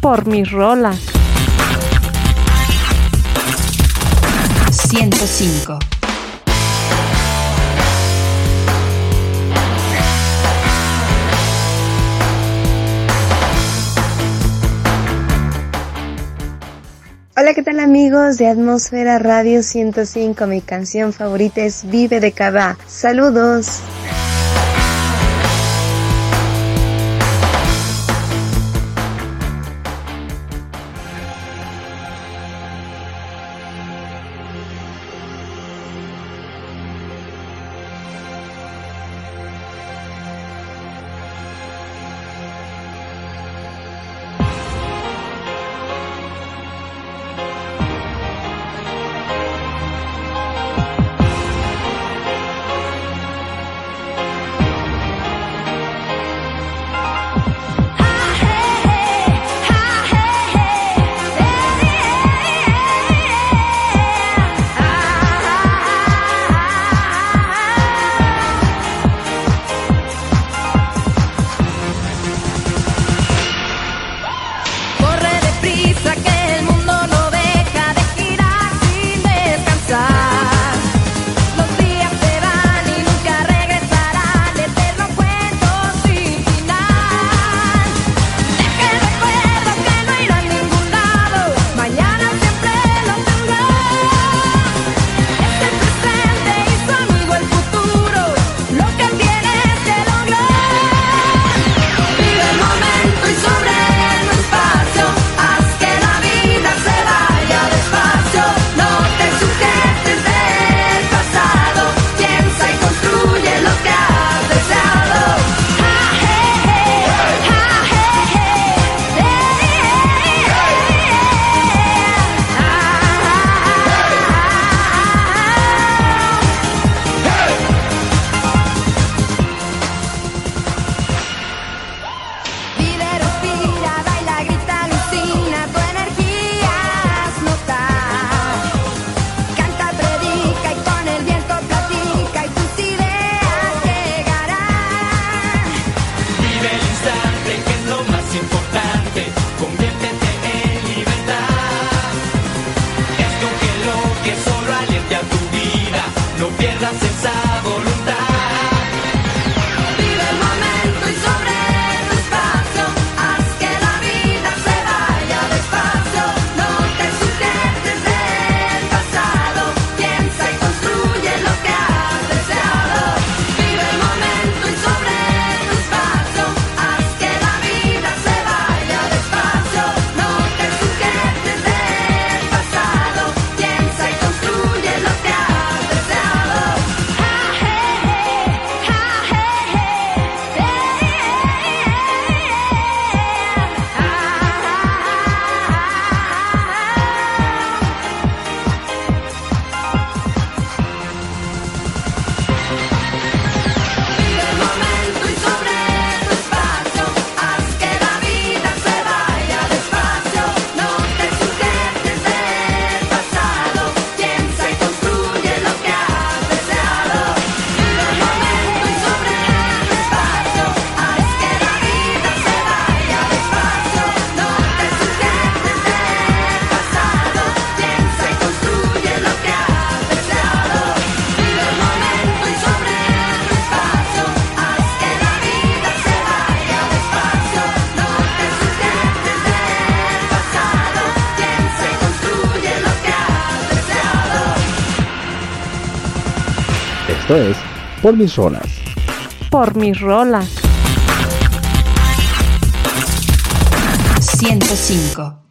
Por mis rolas. 105. Hola, ¿qué tal amigos de Atmósfera Radio 105? Mi canción favorita es Vive de Cabá. Saludos. Esto es Por mis rolas. Por mis rolas. 105.